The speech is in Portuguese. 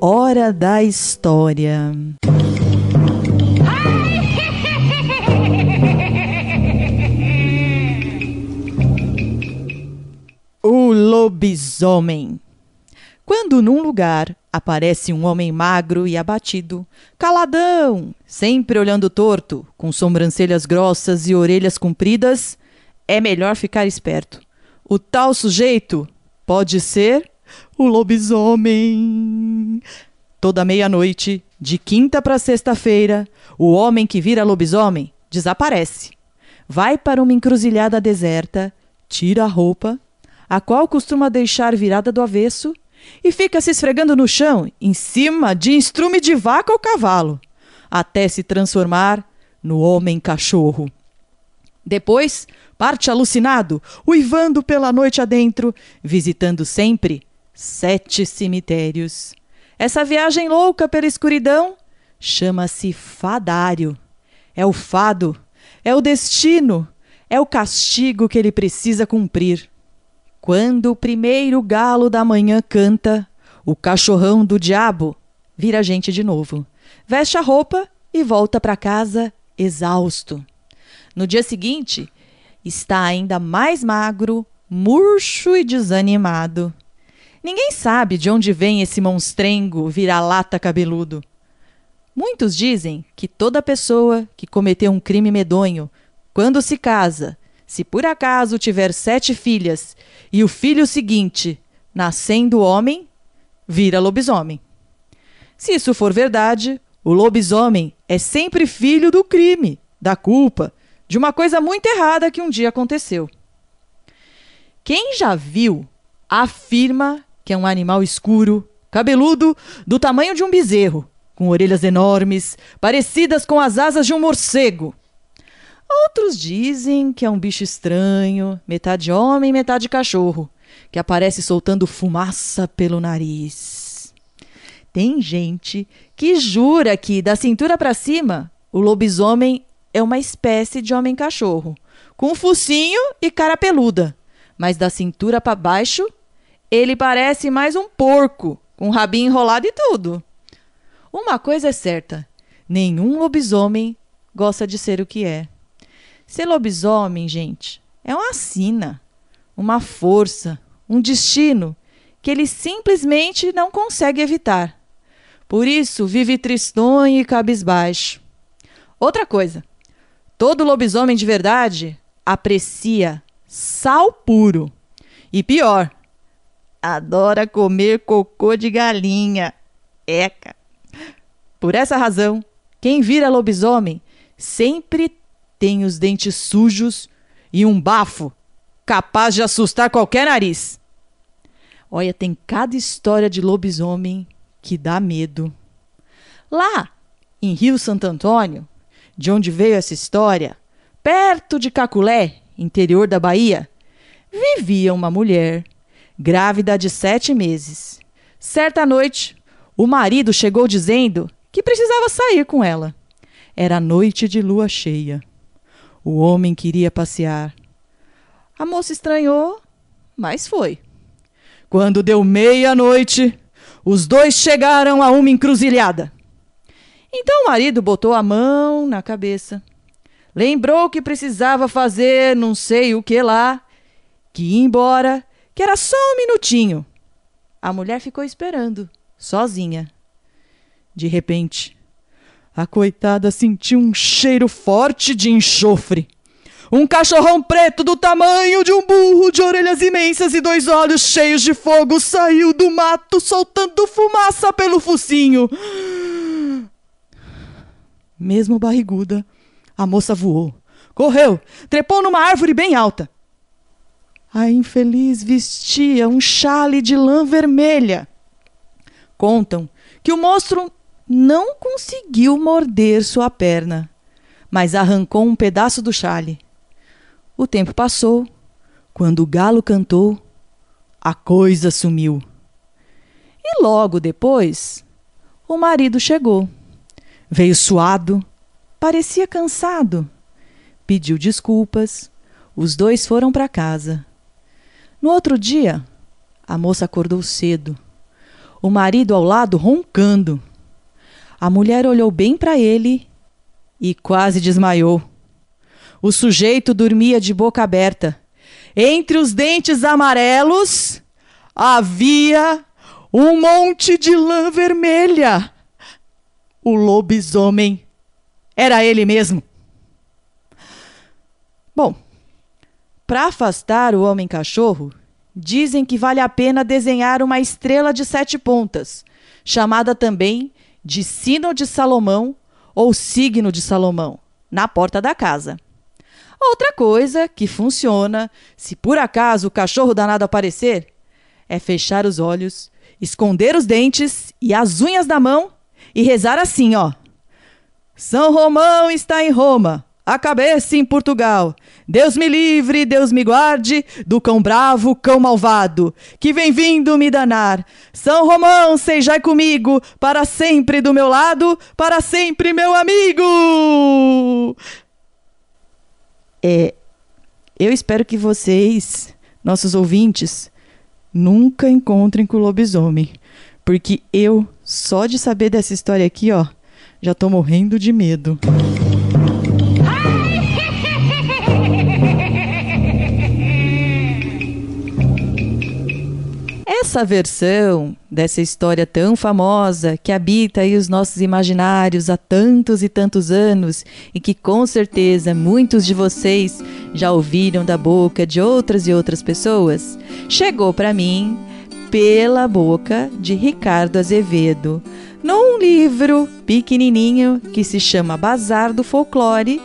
hora da história. O lobisomem. Quando num lugar aparece um homem magro e abatido, caladão, sempre olhando torto, com sobrancelhas grossas e orelhas compridas, é melhor ficar esperto. O tal sujeito pode ser o lobisomem. Toda meia-noite, de quinta para sexta-feira, o homem que vira lobisomem desaparece. Vai para uma encruzilhada deserta, tira a roupa, a qual costuma deixar virada do avesso, e fica se esfregando no chão, em cima de instrume de vaca ou cavalo, até se transformar no homem cachorro. Depois, parte alucinado, uivando pela noite adentro, visitando sempre sete cemitérios. Essa viagem louca pela escuridão chama-se fadário. É o fado, é o destino, é o castigo que ele precisa cumprir. Quando o primeiro galo da manhã canta, o cachorrão do diabo vira gente de novo. Veste a roupa e volta para casa exausto. No dia seguinte, está ainda mais magro, murcho e desanimado. Ninguém sabe de onde vem esse monstrengo vira-lata cabeludo. Muitos dizem que toda pessoa que cometeu um crime medonho, quando se casa, se por acaso tiver sete filhas e o filho seguinte, nascendo homem, vira lobisomem. Se isso for verdade, o lobisomem é sempre filho do crime, da culpa, de uma coisa muito errada que um dia aconteceu. Quem já viu afirma que é um animal escuro, cabeludo, do tamanho de um bezerro, com orelhas enormes, parecidas com as asas de um morcego. Outros dizem que é um bicho estranho, metade homem, metade cachorro, que aparece soltando fumaça pelo nariz. Tem gente que jura que da cintura para cima o lobisomem é uma espécie de homem-cachorro, com focinho e cara peluda, mas da cintura para baixo ele parece mais um porco, com o rabinho enrolado e tudo. Uma coisa é certa: nenhum lobisomem gosta de ser o que é. Ser lobisomem, gente, é uma sina, uma força, um destino que ele simplesmente não consegue evitar. Por isso vive tristonho e cabisbaixo. Outra coisa: todo lobisomem de verdade aprecia sal puro. E pior, adora comer cocô de galinha. Eca! Por essa razão, quem vira lobisomem sempre tem os dentes sujos e um bafo capaz de assustar qualquer nariz. Olha, tem cada história de lobisomem que dá medo. Lá, em Rio Santo Antônio, de onde veio essa história, perto de Caculé, interior da Bahia, vivia uma mulher grávida de sete meses. Certa noite, o marido chegou dizendo que precisava sair com ela. Era noite de lua cheia. O homem queria passear. A moça estranhou, mas foi. Quando deu meia-noite, os dois chegaram a uma encruzilhada. Então o marido botou a mão na cabeça. Lembrou que precisava fazer não sei o que lá, que ia embora que era só um minutinho. A mulher ficou esperando, sozinha. De repente, a coitada sentiu um cheiro forte de enxofre. Um cachorrão preto do tamanho de um burro, de orelhas imensas e dois olhos cheios de fogo, saiu do mato soltando fumaça pelo focinho. Mesmo barriguda, a moça voou. Correu, trepou numa árvore bem alta a infeliz vestia um chale de lã vermelha. Contam que o monstro não conseguiu morder sua perna, mas arrancou um pedaço do chale. O tempo passou. Quando o galo cantou, a coisa sumiu. E logo depois, o marido chegou. Veio suado, parecia cansado. Pediu desculpas. Os dois foram para casa. No outro dia, a moça acordou cedo. O marido ao lado roncando. A mulher olhou bem para ele e quase desmaiou. O sujeito dormia de boca aberta. Entre os dentes amarelos havia um monte de lã vermelha. O lobisomem era ele mesmo. Bom, para afastar o homem-cachorro, dizem que vale a pena desenhar uma estrela de sete pontas, chamada também de sino de Salomão ou signo de Salomão, na porta da casa. Outra coisa que funciona, se por acaso o cachorro danado aparecer, é fechar os olhos, esconder os dentes e as unhas da mão e rezar assim, ó. São Romão está em Roma, a cabeça em Portugal. Deus me livre, Deus me guarde do cão bravo, cão malvado, que vem vindo me danar. São Romão, sejai comigo, para sempre do meu lado, para sempre meu amigo. É, eu espero que vocês, nossos ouvintes, nunca encontrem com o lobisomem, porque eu, só de saber dessa história aqui, ó, já tô morrendo de medo. Essa versão dessa história tão famosa que habita aí os nossos imaginários há tantos e tantos anos e que com certeza muitos de vocês já ouviram da boca de outras e outras pessoas, chegou para mim pela boca de Ricardo Azevedo, num livro pequenininho que se chama Bazar do Folclore,